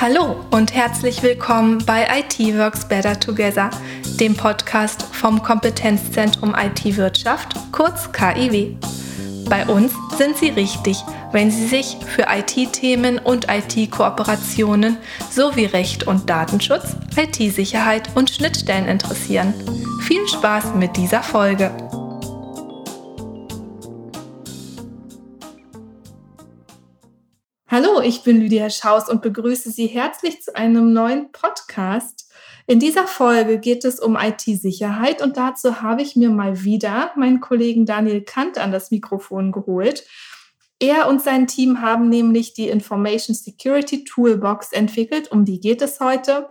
Hallo und herzlich willkommen bei IT Works Better Together, dem Podcast vom Kompetenzzentrum IT Wirtschaft, kurz KIW. Bei uns sind Sie richtig, wenn Sie sich für IT-Themen und IT-Kooperationen sowie Recht und Datenschutz, IT-Sicherheit und Schnittstellen interessieren. Viel Spaß mit dieser Folge! Hallo, ich bin Lydia Schaus und begrüße Sie herzlich zu einem neuen Podcast. In dieser Folge geht es um IT-Sicherheit und dazu habe ich mir mal wieder meinen Kollegen Daniel Kant an das Mikrofon geholt. Er und sein Team haben nämlich die Information Security Toolbox entwickelt, um die geht es heute.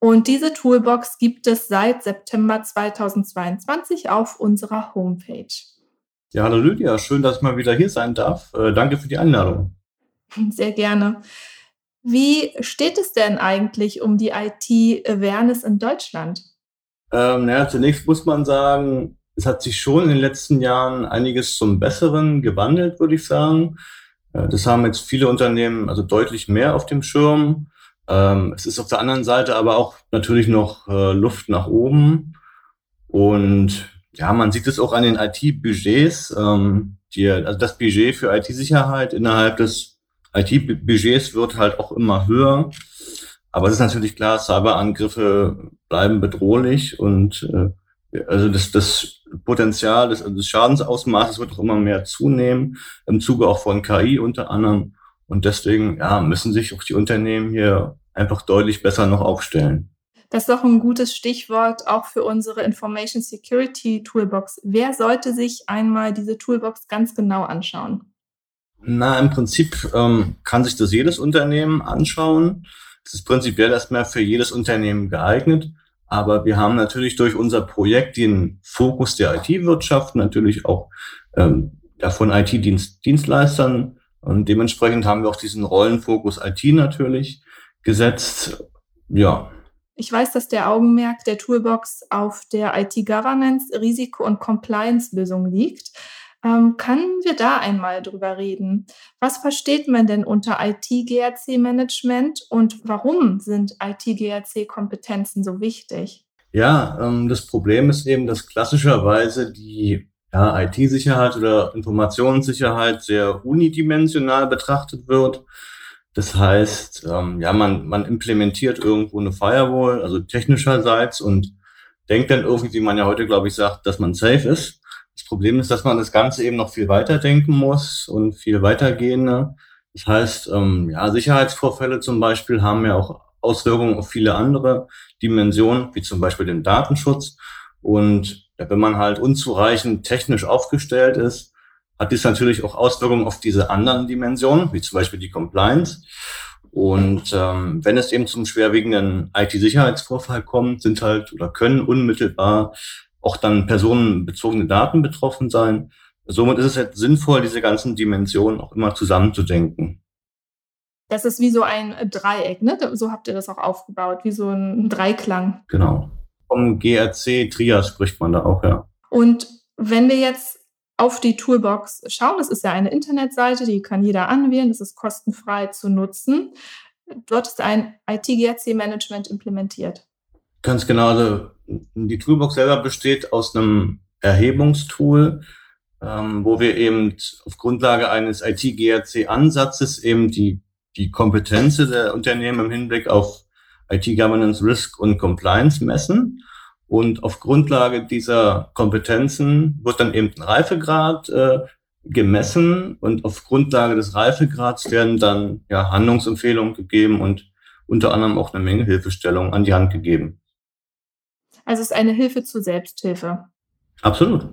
Und diese Toolbox gibt es seit September 2022 auf unserer Homepage. Ja, hallo Lydia, schön, dass ich mal wieder hier sein darf. Äh, danke für die Einladung. Sehr gerne. Wie steht es denn eigentlich um die IT-Awareness in Deutschland? Ähm, naja, zunächst muss man sagen, es hat sich schon in den letzten Jahren einiges zum Besseren gewandelt, würde ich sagen. Äh, das haben jetzt viele Unternehmen also deutlich mehr auf dem Schirm. Ähm, es ist auf der anderen Seite aber auch natürlich noch äh, Luft nach oben. Und ja, man sieht es auch an den IT-Budgets. Ähm, also das Budget für IT-Sicherheit innerhalb des IT-Budgets wird halt auch immer höher. Aber es ist natürlich klar, Cyberangriffe bleiben bedrohlich und äh, also das, das Potenzial des, des Schadensausmaßes wird auch immer mehr zunehmen, im Zuge auch von KI unter anderem. Und deswegen ja, müssen sich auch die Unternehmen hier einfach deutlich besser noch aufstellen. Das ist doch ein gutes Stichwort auch für unsere Information Security Toolbox. Wer sollte sich einmal diese Toolbox ganz genau anschauen? Na, im Prinzip ähm, kann sich das jedes Unternehmen anschauen. Es ist prinzipiell erstmal für jedes Unternehmen geeignet. Aber wir haben natürlich durch unser Projekt den Fokus der IT-Wirtschaft, natürlich auch ähm, ja, von IT-Dienstleistern. Und dementsprechend haben wir auch diesen Rollenfokus IT natürlich gesetzt. Ja. Ich weiß, dass der Augenmerk der Toolbox auf der IT-Governance, Risiko- und Compliance-Lösung liegt. Ähm, können wir da einmal drüber reden? Was versteht man denn unter IT-GRC-Management und warum sind IT-GRC-Kompetenzen so wichtig? Ja, ähm, das Problem ist eben, dass klassischerweise die ja, IT-Sicherheit oder Informationssicherheit sehr unidimensional betrachtet wird. Das heißt, ähm, ja, man, man implementiert irgendwo eine Firewall, also technischerseits und denkt dann irgendwie, wie man ja heute, glaube ich, sagt, dass man safe ist. Problem ist, dass man das Ganze eben noch viel weiter denken muss und viel weitergehender. Das heißt, ähm, ja, Sicherheitsvorfälle zum Beispiel haben ja auch Auswirkungen auf viele andere Dimensionen, wie zum Beispiel den Datenschutz. Und wenn man halt unzureichend technisch aufgestellt ist, hat dies natürlich auch Auswirkungen auf diese anderen Dimensionen, wie zum Beispiel die Compliance. Und ähm, wenn es eben zum schwerwiegenden IT-Sicherheitsvorfall kommt, sind halt oder können unmittelbar auch dann personenbezogene Daten betroffen sein. Somit ist es halt sinnvoll, diese ganzen Dimensionen auch immer zusammenzudenken. Das ist wie so ein Dreieck, ne? So habt ihr das auch aufgebaut, wie so ein Dreiklang. Genau. Vom GRC Trias spricht man da auch, ja. Und wenn wir jetzt auf die Toolbox schauen, das ist ja eine Internetseite, die kann jeder anwählen, das ist kostenfrei zu nutzen. Dort ist ein IT-GRC-Management implementiert. Ganz genau. Also die Toolbox selber besteht aus einem Erhebungstool, ähm, wo wir eben auf Grundlage eines IT-GRC-Ansatzes eben die, die Kompetenz der Unternehmen im Hinblick auf IT-Governance, Risk und Compliance messen. Und auf Grundlage dieser Kompetenzen wird dann eben ein Reifegrad äh, gemessen und auf Grundlage des Reifegrads werden dann ja, Handlungsempfehlungen gegeben und unter anderem auch eine Menge Hilfestellungen an die Hand gegeben. Also es ist eine Hilfe zur Selbsthilfe. Absolut.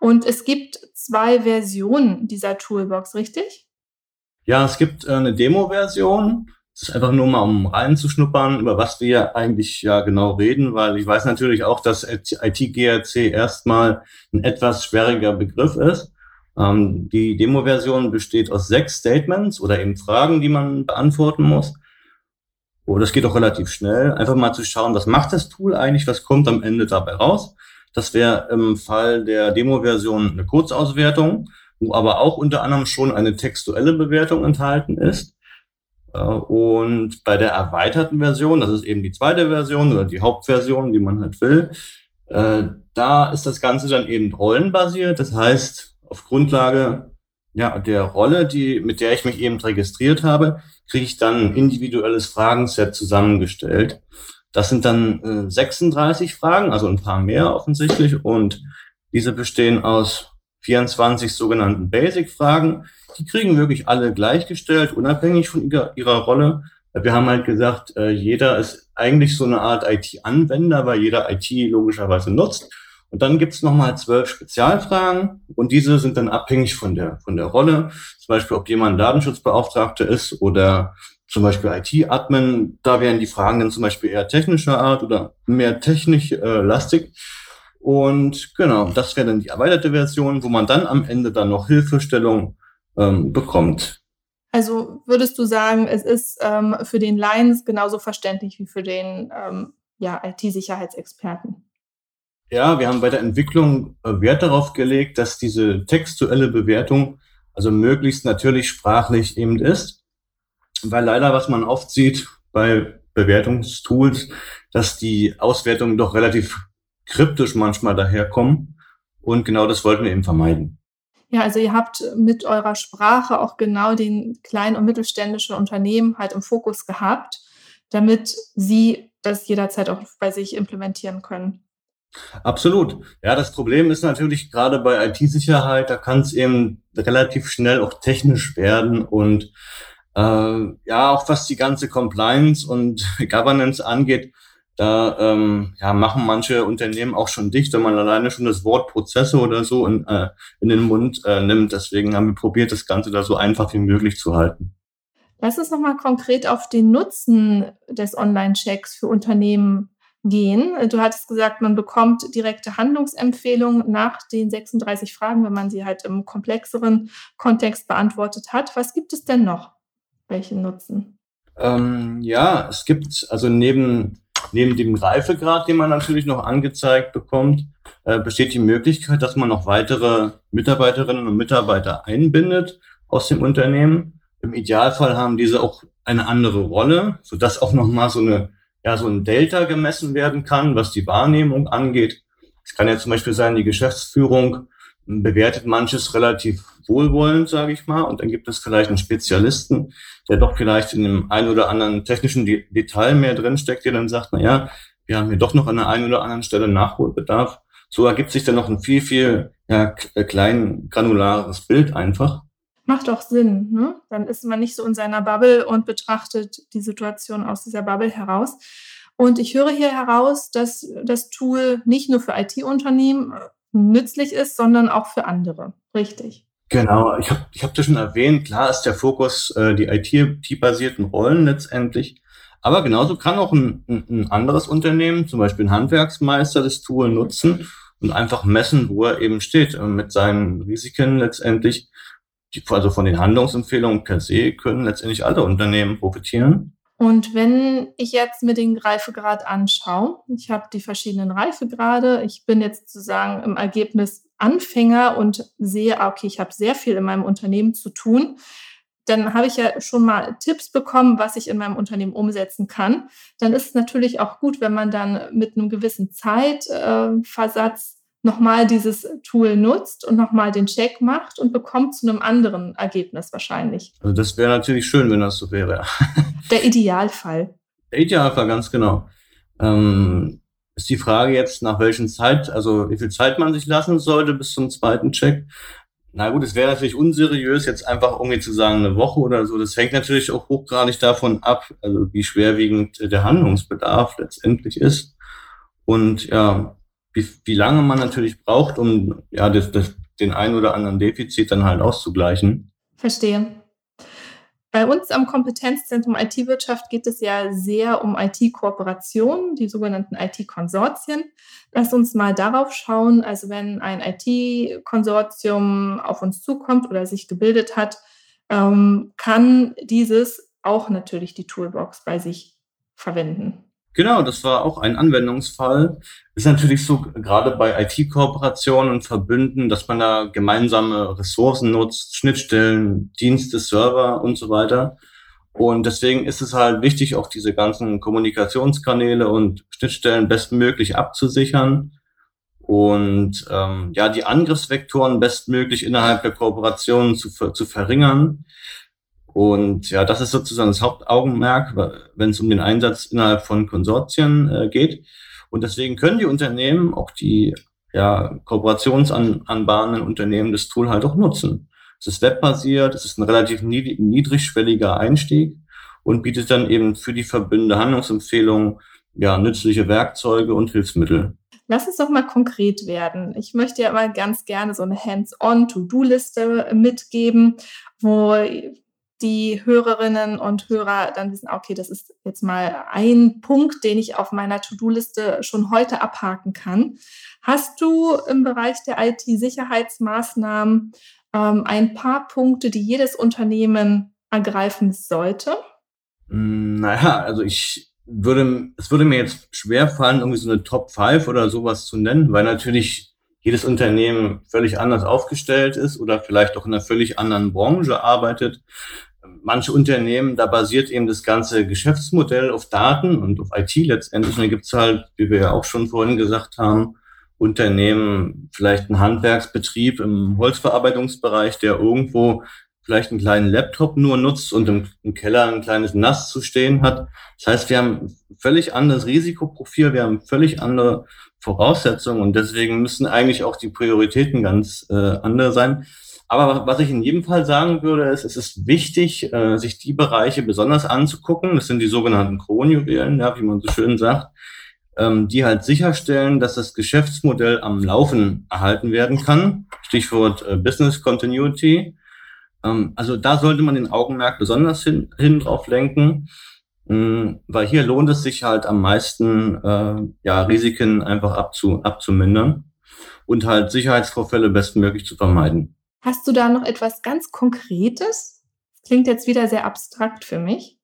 Und es gibt zwei Versionen dieser Toolbox, richtig? Ja, es gibt äh, eine Demo-Version. Das ist einfach nur mal, um reinzuschnuppern, über was wir eigentlich ja genau reden, weil ich weiß natürlich auch, dass IT-GRC erstmal ein etwas schwieriger Begriff ist. Ähm, die Demo-Version besteht aus sechs Statements oder eben Fragen, die man beantworten muss. Oh, das geht auch relativ schnell. Einfach mal zu schauen, was macht das Tool eigentlich, was kommt am Ende dabei raus. Das wäre im Fall der Demo-Version eine Kurzauswertung, wo aber auch unter anderem schon eine textuelle Bewertung enthalten ist. Äh, und bei der erweiterten Version, das ist eben die zweite Version oder die Hauptversion, die man halt will, äh, da ist das Ganze dann eben rollenbasiert. Das heißt, auf Grundlage ja, der Rolle, die, mit der ich mich eben registriert habe, kriege ich dann ein individuelles Fragenset zusammengestellt. Das sind dann äh, 36 Fragen, also ein paar mehr offensichtlich. Und diese bestehen aus 24 sogenannten Basic-Fragen. Die kriegen wirklich alle gleichgestellt, unabhängig von ihrer, ihrer Rolle. Wir haben halt gesagt, äh, jeder ist eigentlich so eine Art IT-Anwender, weil jeder IT logischerweise nutzt. Und dann gibt's nochmal zwölf Spezialfragen und diese sind dann abhängig von der, von der Rolle. Zum Beispiel, ob jemand Datenschutzbeauftragter ist oder zum Beispiel IT-Admin. Da wären die Fragen dann zum Beispiel eher technischer Art oder mehr technisch äh, lastig. Und genau, das wäre dann die erweiterte Version, wo man dann am Ende dann noch Hilfestellung ähm, bekommt. Also würdest du sagen, es ist ähm, für den Lions genauso verständlich wie für den ähm, ja, IT-Sicherheitsexperten? Ja, wir haben bei der Entwicklung äh, Wert darauf gelegt, dass diese textuelle Bewertung also möglichst natürlich sprachlich eben ist. Weil leider, was man oft sieht bei Bewertungstools, dass die Auswertungen doch relativ kryptisch manchmal daherkommen. Und genau das wollten wir eben vermeiden. Ja, also ihr habt mit eurer Sprache auch genau den kleinen und mittelständischen Unternehmen halt im Fokus gehabt, damit sie das jederzeit auch bei sich implementieren können. Absolut. Ja, das Problem ist natürlich gerade bei IT-Sicherheit, da kann es eben relativ schnell auch technisch werden und äh, ja, auch was die ganze Compliance und Governance angeht, da ähm, ja, machen manche Unternehmen auch schon dicht, wenn man alleine schon das Wort Prozesse oder so in, äh, in den Mund äh, nimmt. Deswegen haben wir probiert, das Ganze da so einfach wie möglich zu halten. Lass uns nochmal konkret auf den Nutzen des Online-Checks für Unternehmen gehen. Du hattest gesagt, man bekommt direkte Handlungsempfehlungen nach den 36 Fragen, wenn man sie halt im komplexeren Kontext beantwortet hat. Was gibt es denn noch? Welche Nutzen? Ähm, ja, es gibt also neben, neben dem Reifegrad, den man natürlich noch angezeigt bekommt, äh, besteht die Möglichkeit, dass man noch weitere Mitarbeiterinnen und Mitarbeiter einbindet aus dem Unternehmen. Im Idealfall haben diese auch eine andere Rolle, sodass auch nochmal so eine ja, so ein Delta gemessen werden kann, was die Wahrnehmung angeht. Es kann ja zum Beispiel sein, die Geschäftsführung bewertet manches relativ wohlwollend, sage ich mal, und dann gibt es vielleicht einen Spezialisten, der doch vielleicht in einem ein oder anderen technischen Detail mehr drinsteckt, der dann sagt, na ja, wir haben hier doch noch an der einen oder anderen Stelle Nachholbedarf. So ergibt sich dann noch ein viel, viel ja, klein granulares Bild einfach. Macht auch Sinn. Ne? Dann ist man nicht so in seiner Bubble und betrachtet die Situation aus dieser Bubble heraus. Und ich höre hier heraus, dass das Tool nicht nur für IT-Unternehmen äh, nützlich ist, sondern auch für andere. Richtig. Genau, ich habe ich hab das schon erwähnt, klar ist der Fokus äh, die IT-basierten Rollen letztendlich. Aber genauso kann auch ein, ein, anderes Unternehmen, zum Beispiel ein Handwerksmeister, das Tool nutzen und einfach messen, wo er eben steht, äh, mit seinen Risiken letztendlich also von den Handlungsempfehlungen per se können letztendlich alle Unternehmen profitieren. Und wenn ich jetzt mir den Reifegrad anschaue, ich habe die verschiedenen Reifegrade, ich bin jetzt sozusagen im Ergebnis Anfänger und sehe, ah, okay, ich habe sehr viel in meinem Unternehmen zu tun, dann habe ich ja schon mal Tipps bekommen, was ich in meinem Unternehmen umsetzen kann. Dann ist es natürlich auch gut, wenn man dann mit einem gewissen Zeitversatz nochmal dieses Tool nutzt und nochmal den Check macht und bekommt zu einem anderen Ergebnis wahrscheinlich. Also das wäre natürlich schön, wenn das so wäre. Der Idealfall. Der Idealfall, ganz genau. Ähm, ist die Frage jetzt, nach welchen Zeit, also wie viel Zeit man sich lassen sollte bis zum zweiten Check. Na gut, es wäre natürlich unseriös, jetzt einfach irgendwie zu sagen, eine Woche oder so. Das hängt natürlich auch hochgradig davon ab, also wie schwerwiegend der Handlungsbedarf letztendlich ist. Und ja, wie, wie lange man natürlich braucht, um ja, das, das, den einen oder anderen Defizit dann halt auszugleichen. Verstehe. Bei uns am Kompetenzzentrum IT-Wirtschaft geht es ja sehr um IT-Kooperationen, die sogenannten IT-Konsortien. Lass uns mal darauf schauen. Also wenn ein IT-Konsortium auf uns zukommt oder sich gebildet hat, ähm, kann dieses auch natürlich die Toolbox bei sich verwenden. Genau, das war auch ein Anwendungsfall. Ist natürlich so, gerade bei IT-Kooperationen und Verbünden, dass man da gemeinsame Ressourcen nutzt, Schnittstellen, Dienste, Server und so weiter. Und deswegen ist es halt wichtig, auch diese ganzen Kommunikationskanäle und Schnittstellen bestmöglich abzusichern und ähm, ja die Angriffsvektoren bestmöglich innerhalb der Kooperation zu, zu verringern. Und ja, das ist sozusagen das Hauptaugenmerk, wenn es um den Einsatz innerhalb von Konsortien äh, geht. Und deswegen können die Unternehmen, auch die ja, kooperationsanbahnenden Unternehmen, das Tool halt auch nutzen. Es ist webbasiert, es ist ein relativ niedrigschwelliger Einstieg und bietet dann eben für die Verbünde Handlungsempfehlungen, ja, nützliche Werkzeuge und Hilfsmittel. Lass uns doch mal konkret werden. Ich möchte ja mal ganz gerne so eine Hands-on-To-Do-Liste mitgeben, wo die Hörerinnen und Hörer dann wissen, okay, das ist jetzt mal ein Punkt, den ich auf meiner To-Do-Liste schon heute abhaken kann. Hast du im Bereich der IT-Sicherheitsmaßnahmen ähm, ein paar Punkte, die jedes Unternehmen ergreifen sollte? Hm, naja, also ich würde, es würde mir jetzt schwer fallen, irgendwie so eine Top 5 oder sowas zu nennen, weil natürlich jedes Unternehmen völlig anders aufgestellt ist oder vielleicht auch in einer völlig anderen Branche arbeitet. Manche Unternehmen, da basiert eben das ganze Geschäftsmodell auf Daten und auf IT letztendlich. Und da gibt es halt, wie wir ja auch schon vorhin gesagt haben, Unternehmen, vielleicht ein Handwerksbetrieb im Holzverarbeitungsbereich, der irgendwo vielleicht einen kleinen Laptop nur nutzt und im, im, Keller ein kleines Nass zu stehen hat. Das heißt, wir haben völlig anderes Risikoprofil, wir haben völlig andere Voraussetzungen und deswegen müssen eigentlich auch die Prioritäten ganz äh, andere sein. Aber was ich in jedem Fall sagen würde, ist, es ist wichtig, äh, sich die Bereiche besonders anzugucken. Das sind die sogenannten Kronjuwelen, ja, wie man so schön sagt, ähm, die halt sicherstellen, dass das Geschäftsmodell am Laufen erhalten werden kann. Stichwort äh, Business Continuity. Ähm, also da sollte man den Augenmerk besonders hin, hin drauf lenken, weil hier lohnt es sich halt am meisten, äh, ja, Risiken einfach abzu, abzumindern und halt Sicherheitsvorfälle bestmöglich zu vermeiden. Hast du da noch etwas ganz Konkretes? Klingt jetzt wieder sehr abstrakt für mich.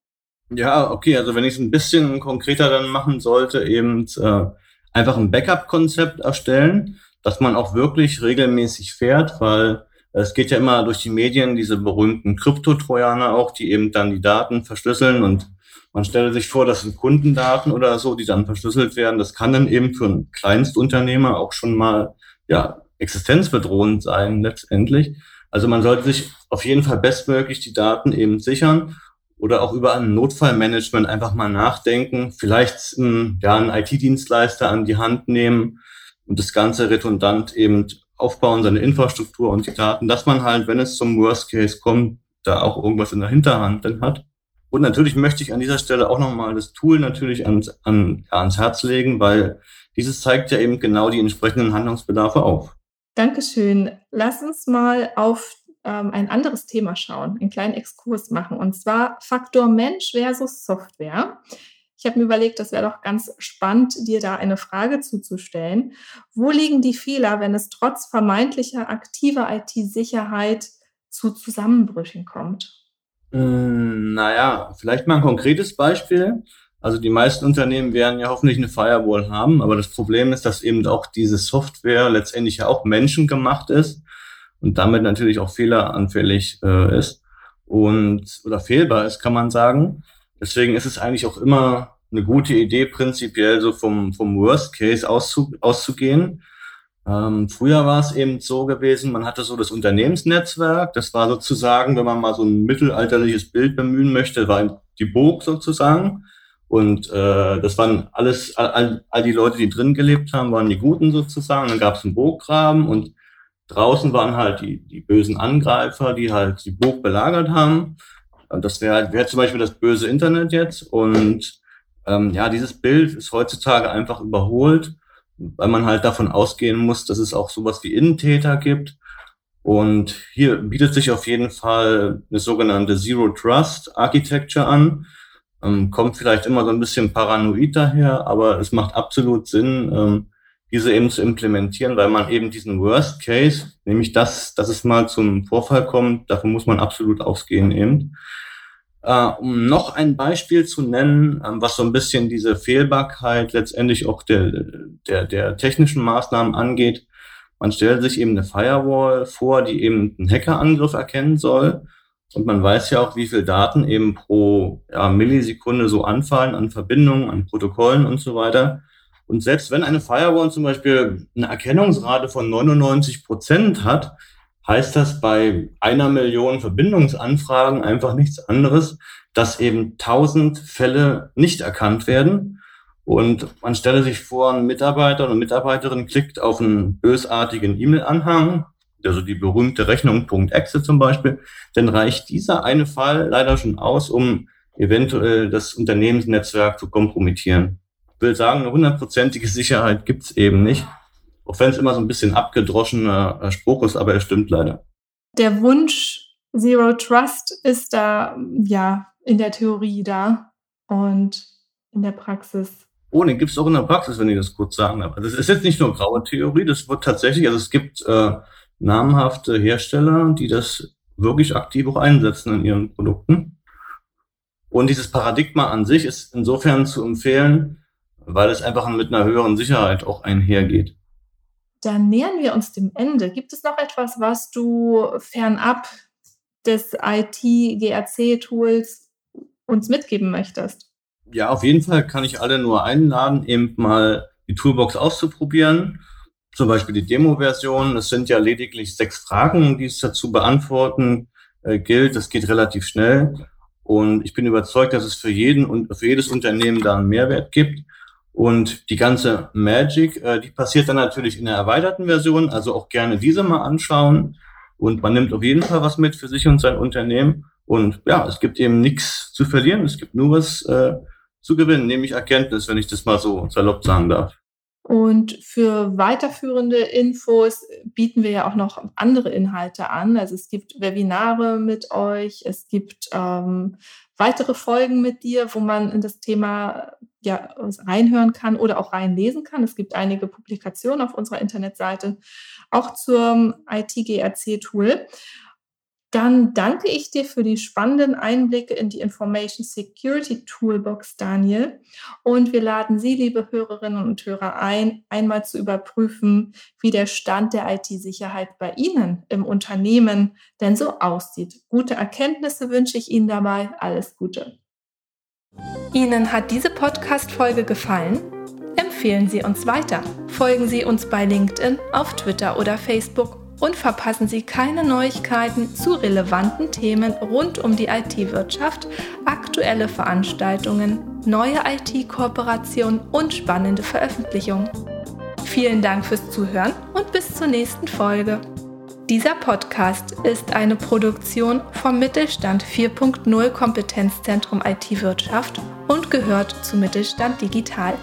Ja, okay, also wenn ich es ein bisschen konkreter dann machen sollte, eben äh, einfach ein Backup-Konzept erstellen, dass man auch wirklich regelmäßig fährt, weil es geht ja immer durch die Medien, diese berühmten Kryptotrojaner auch, die eben dann die Daten verschlüsseln und man stelle sich vor, das sind Kundendaten oder so, die dann verschlüsselt werden. Das kann dann eben für einen Kleinstunternehmer auch schon mal ja, existenzbedrohend sein letztendlich. Also man sollte sich auf jeden Fall bestmöglich die Daten eben sichern oder auch über ein Notfallmanagement einfach mal nachdenken, vielleicht ähm, ja, einen IT-Dienstleister an die Hand nehmen und das Ganze redundant eben aufbauen, seine Infrastruktur und die Daten, dass man halt, wenn es zum Worst Case kommt, da auch irgendwas in der Hinterhand dann hat. Und natürlich möchte ich an dieser Stelle auch nochmal das Tool natürlich ans, an, ans Herz legen, weil dieses zeigt ja eben genau die entsprechenden Handlungsbedarfe auf. Dankeschön. Lass uns mal auf ähm, ein anderes Thema schauen, einen kleinen Exkurs machen, und zwar Faktor Mensch versus Software. Ich habe mir überlegt, das wäre doch ganz spannend, dir da eine Frage zuzustellen. Wo liegen die Fehler, wenn es trotz vermeintlicher aktiver IT-Sicherheit zu Zusammenbrüchen kommt? Hm, naja, vielleicht mal ein konkretes Beispiel. Also die meisten Unternehmen werden ja hoffentlich eine Firewall haben, aber das Problem ist, dass eben auch diese Software letztendlich ja auch menschengemacht ist und damit natürlich auch fehleranfällig äh, ist und oder fehlbar ist, kann man sagen. Deswegen ist es eigentlich auch immer eine gute Idee, prinzipiell so vom, vom Worst Case auszu, auszugehen. Ähm, früher war es eben so gewesen, man hatte so das Unternehmensnetzwerk, das war sozusagen, wenn man mal so ein mittelalterliches Bild bemühen möchte, war die Burg sozusagen. Und äh, das waren alles, all, all die Leute, die drin gelebt haben, waren die Guten sozusagen. Dann gab es einen Burggraben und Draußen waren halt die, die bösen Angreifer, die halt die Burg belagert haben. Das wäre halt, wäre zum Beispiel das böse Internet jetzt. Und ähm, ja, dieses Bild ist heutzutage einfach überholt, weil man halt davon ausgehen muss, dass es auch sowas wie Innentäter gibt. Und hier bietet sich auf jeden Fall eine sogenannte Zero Trust Architecture an. Ähm, kommt vielleicht immer so ein bisschen paranoid daher, aber es macht absolut Sinn, ähm, diese eben zu implementieren, weil man eben diesen Worst Case, nämlich das, dass es mal zum Vorfall kommt, davon muss man absolut ausgehen eben. Äh, um noch ein Beispiel zu nennen, äh, was so ein bisschen diese Fehlbarkeit letztendlich auch der, der, der technischen Maßnahmen angeht. Man stellt sich eben eine Firewall vor, die eben einen Hackerangriff erkennen soll. Und man weiß ja auch, wie viel Daten eben pro ja, Millisekunde so anfallen an Verbindungen, an Protokollen und so weiter. Und selbst wenn eine Firewall zum Beispiel eine Erkennungsrate von 99 Prozent hat, heißt das bei einer Million Verbindungsanfragen einfach nichts anderes, dass eben tausend Fälle nicht erkannt werden. Und man stelle sich vor, ein Mitarbeiter oder Mitarbeiterin klickt auf einen bösartigen E-Mail-Anhang, also die berühmte Rechnung.exe zum Beispiel, dann reicht dieser eine Fall leider schon aus, um eventuell das Unternehmensnetzwerk zu kompromittieren. Ich will sagen, eine hundertprozentige Sicherheit gibt's eben nicht. Auch wenn es immer so ein bisschen abgedroschener äh, Spruch ist, aber er stimmt leider. Der Wunsch Zero Trust ist da, ja, in der Theorie da und in der Praxis. Oh, den gibt es auch in der Praxis, wenn ich das kurz sagen darf. Also das ist jetzt nicht nur graue Theorie, das wird tatsächlich, also es gibt äh, namhafte Hersteller, die das wirklich aktiv auch einsetzen in ihren Produkten. Und dieses Paradigma an sich ist insofern zu empfehlen, weil es einfach mit einer höheren Sicherheit auch einhergeht. Dann nähern wir uns dem Ende. Gibt es noch etwas, was du fernab des IT-GRC-Tools uns mitgeben möchtest? Ja, auf jeden Fall kann ich alle nur einladen, eben mal die Toolbox auszuprobieren. Zum Beispiel die Demo-Version. Es sind ja lediglich sechs Fragen, die es dazu beantworten äh, gilt. Das geht relativ schnell. Und ich bin überzeugt, dass es für jeden und für jedes Unternehmen da einen Mehrwert gibt. Und die ganze Magic, äh, die passiert dann natürlich in der erweiterten Version, also auch gerne diese mal anschauen. Und man nimmt auf jeden Fall was mit für sich und sein Unternehmen. Und ja, es gibt eben nichts zu verlieren, es gibt nur was äh, zu gewinnen, nämlich Erkenntnis, wenn ich das mal so salopp sagen darf. Und für weiterführende Infos bieten wir ja auch noch andere Inhalte an. Also es gibt Webinare mit euch, es gibt ähm, weitere Folgen mit dir, wo man in das Thema ja reinhören kann oder auch reinlesen kann. Es gibt einige Publikationen auf unserer Internetseite, auch zum IT-GRC-Tool. Dann danke ich dir für die spannenden Einblicke in die Information Security Toolbox, Daniel. Und wir laden Sie, liebe Hörerinnen und Hörer, ein, einmal zu überprüfen, wie der Stand der IT-Sicherheit bei Ihnen im Unternehmen denn so aussieht. Gute Erkenntnisse wünsche ich Ihnen dabei. Alles Gute. Ihnen hat diese Podcast-Folge gefallen? Empfehlen Sie uns weiter. Folgen Sie uns bei LinkedIn, auf Twitter oder Facebook und verpassen Sie keine Neuigkeiten zu relevanten Themen rund um die IT-Wirtschaft, aktuelle Veranstaltungen, neue IT-Kooperationen und spannende Veröffentlichungen. Vielen Dank fürs Zuhören und bis zur nächsten Folge. Dieser Podcast ist eine Produktion vom Mittelstand 4.0 Kompetenzzentrum IT-Wirtschaft und gehört zu Mittelstand Digital.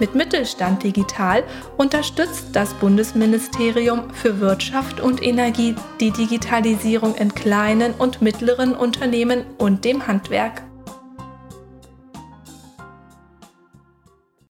Mit Mittelstand Digital unterstützt das Bundesministerium für Wirtschaft und Energie die Digitalisierung in kleinen und mittleren Unternehmen und dem Handwerk.